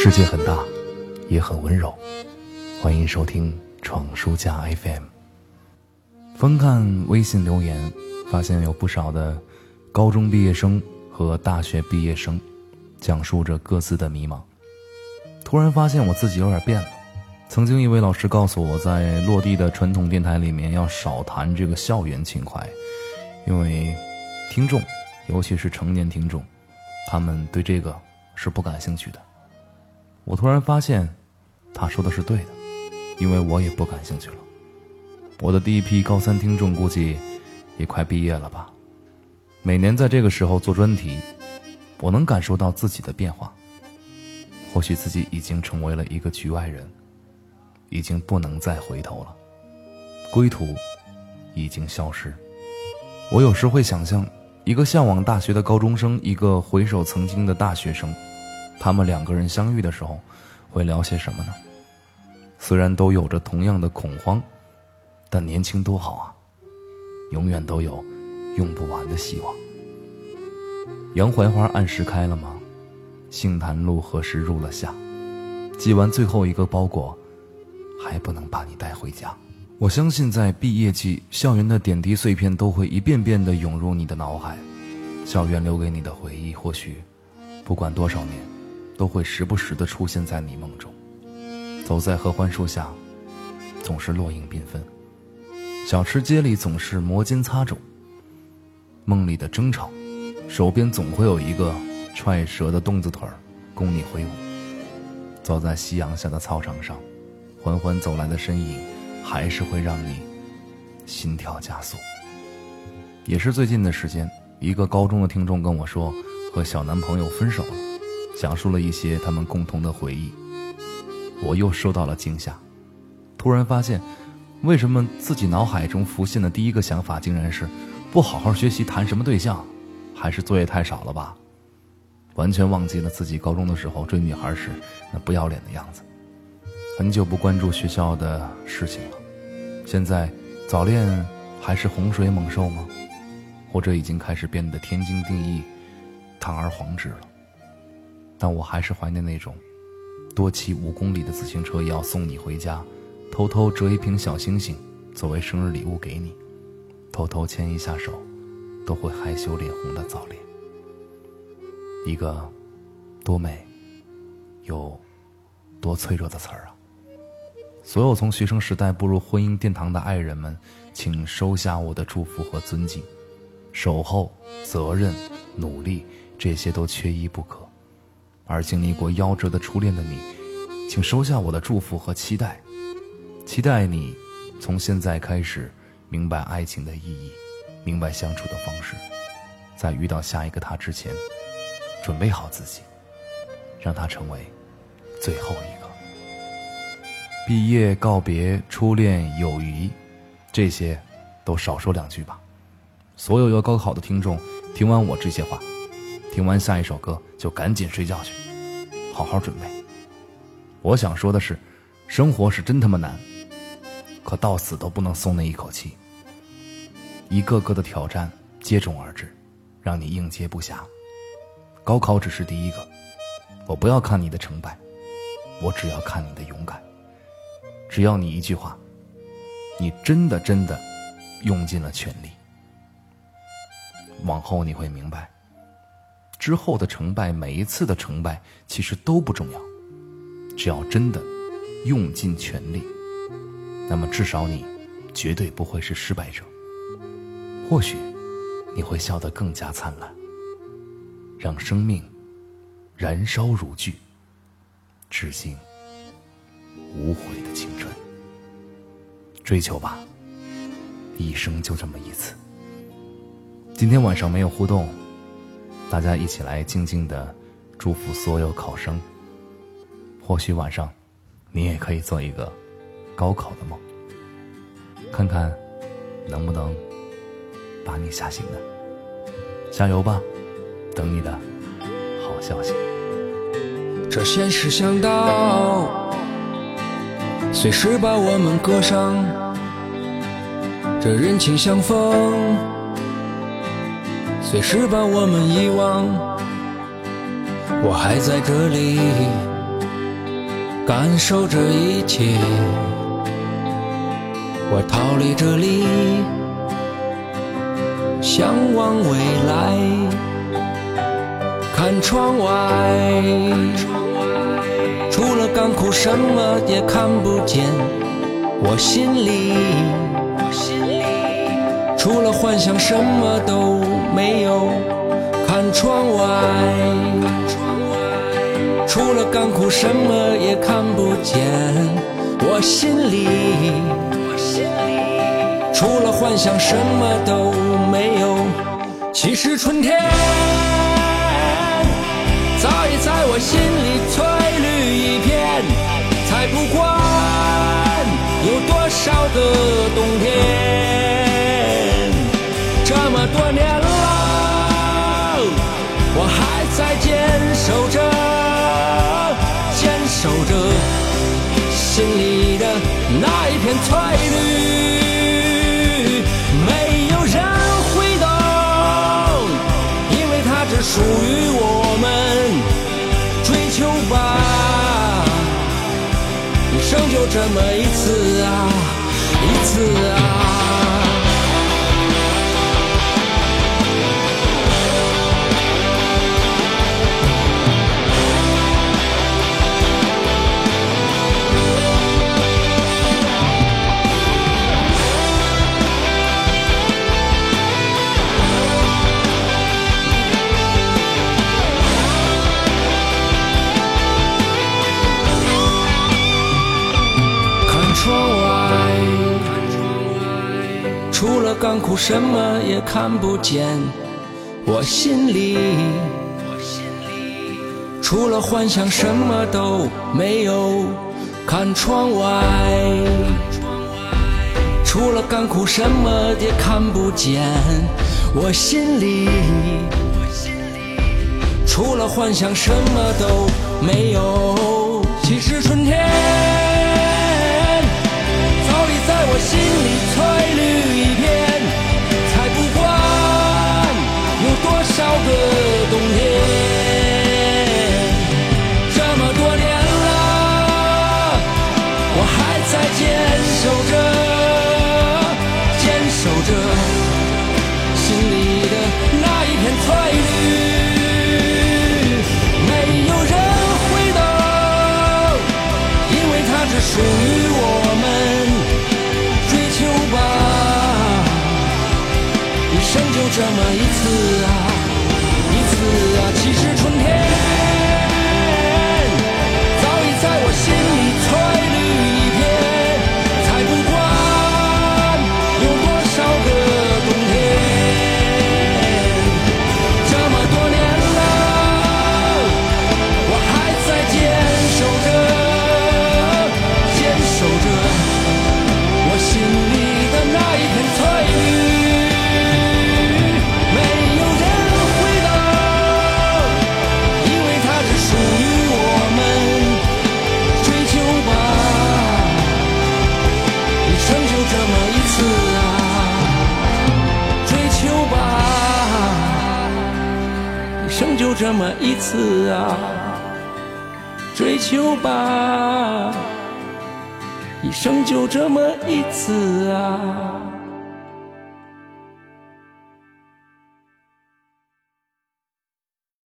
世界很大，也很温柔。欢迎收听闯书家 FM。翻看微信留言，发现有不少的高中毕业生和大学毕业生，讲述着各自的迷茫。突然发现我自己有点变了。曾经一位老师告诉我，在落地的传统电台里面要少谈这个校园情怀，因为听众，尤其是成年听众，他们对这个是不感兴趣的。我突然发现，他说的是对的，因为我也不感兴趣了。我的第一批高三听众估计也快毕业了吧。每年在这个时候做专题，我能感受到自己的变化。或许自己已经成为了一个局外人，已经不能再回头了，归途已经消失。我有时会想象，一个向往大学的高中生，一个回首曾经的大学生。他们两个人相遇的时候，会聊些什么呢？虽然都有着同样的恐慌，但年轻多好啊！永远都有用不完的希望。杨槐花按时开了吗？杏坛路何时入了夏？寄完最后一个包裹，还不能把你带回家。我相信，在毕业季，校园的点滴碎片都会一遍遍的涌入你的脑海。校园留给你的回忆，或许不管多少年。都会时不时的出现在你梦中，走在合欢树下，总是落影缤纷；小吃街里总是摩肩擦踵。梦里的争吵，手边总会有一个踹折的动子腿儿，供你挥舞。走在夕阳下的操场上，缓缓走来的身影，还是会让你心跳加速。也是最近的时间，一个高中的听众跟我说，和小男朋友分手了。讲述了一些他们共同的回忆，我又受到了惊吓，突然发现，为什么自己脑海中浮现的第一个想法竟然是不好好学习谈什么对象，还是作业太少了吧？完全忘记了自己高中的时候追女孩时那不要脸的样子。很久不关注学校的事情了，现在早恋还是洪水猛兽吗？或者已经开始变得天经地义、堂而皇之了？但我还是怀念那种，多骑五公里的自行车也要送你回家，偷偷折一瓶小星星作为生日礼物给你，偷偷牵一下手，都会害羞脸红的早恋。一个多美，又多脆弱的词儿啊！所有从学生时代步入婚姻殿堂的爱人们，请收下我的祝福和尊敬，守候、责任、努力，这些都缺一不可。而经历过夭折的初恋的你，请收下我的祝福和期待，期待你从现在开始明白爱情的意义，明白相处的方式，在遇到下一个他之前，准备好自己，让他成为最后一个。毕业告别初恋友谊，这些都少说两句吧。所有要高考的听众，听完我这些话。听完下一首歌，就赶紧睡觉去，好好准备。我想说的是，生活是真他妈难，可到死都不能松那一口气。一个个的挑战接踵而至，让你应接不暇。高考只是第一个，我不要看你的成败，我只要看你的勇敢。只要你一句话，你真的真的用尽了全力，往后你会明白。之后的成败，每一次的成败其实都不重要，只要真的用尽全力，那么至少你绝对不会是失败者。或许你会笑得更加灿烂，让生命燃烧如炬，致敬无悔的青春。追求吧，一生就这么一次。今天晚上没有互动。大家一起来静静的祝福所有考生。或许晚上，你也可以做一个高考的梦，看看能不能把你吓醒呢？加油吧，等你的好消息。这现实向导随时把我们割伤，这人情相逢。随时把我们遗忘，我还在这里感受这一切。我逃离这里，向往未来，看窗外，除了干枯什么也看不见。我心里，除了幻想什么都没有。看窗外。除了干枯，什么也看不见。我心里，除了幻想，什么都没有。其实春天早已在我心里翠绿一片，才不管有多少个冬天。片翠绿，没有人会懂，因为它只属于我们。追求吧，一生就这么一次啊，一次啊。干枯，什么也看不见。我心里，我心里除了幻想，什么都没有。看窗外，窗外除了干枯，什么也看不见。我心里我心里，除了幻想，什么都没有。这么一次。生就这么一次啊，追求吧，一生就这么一次啊。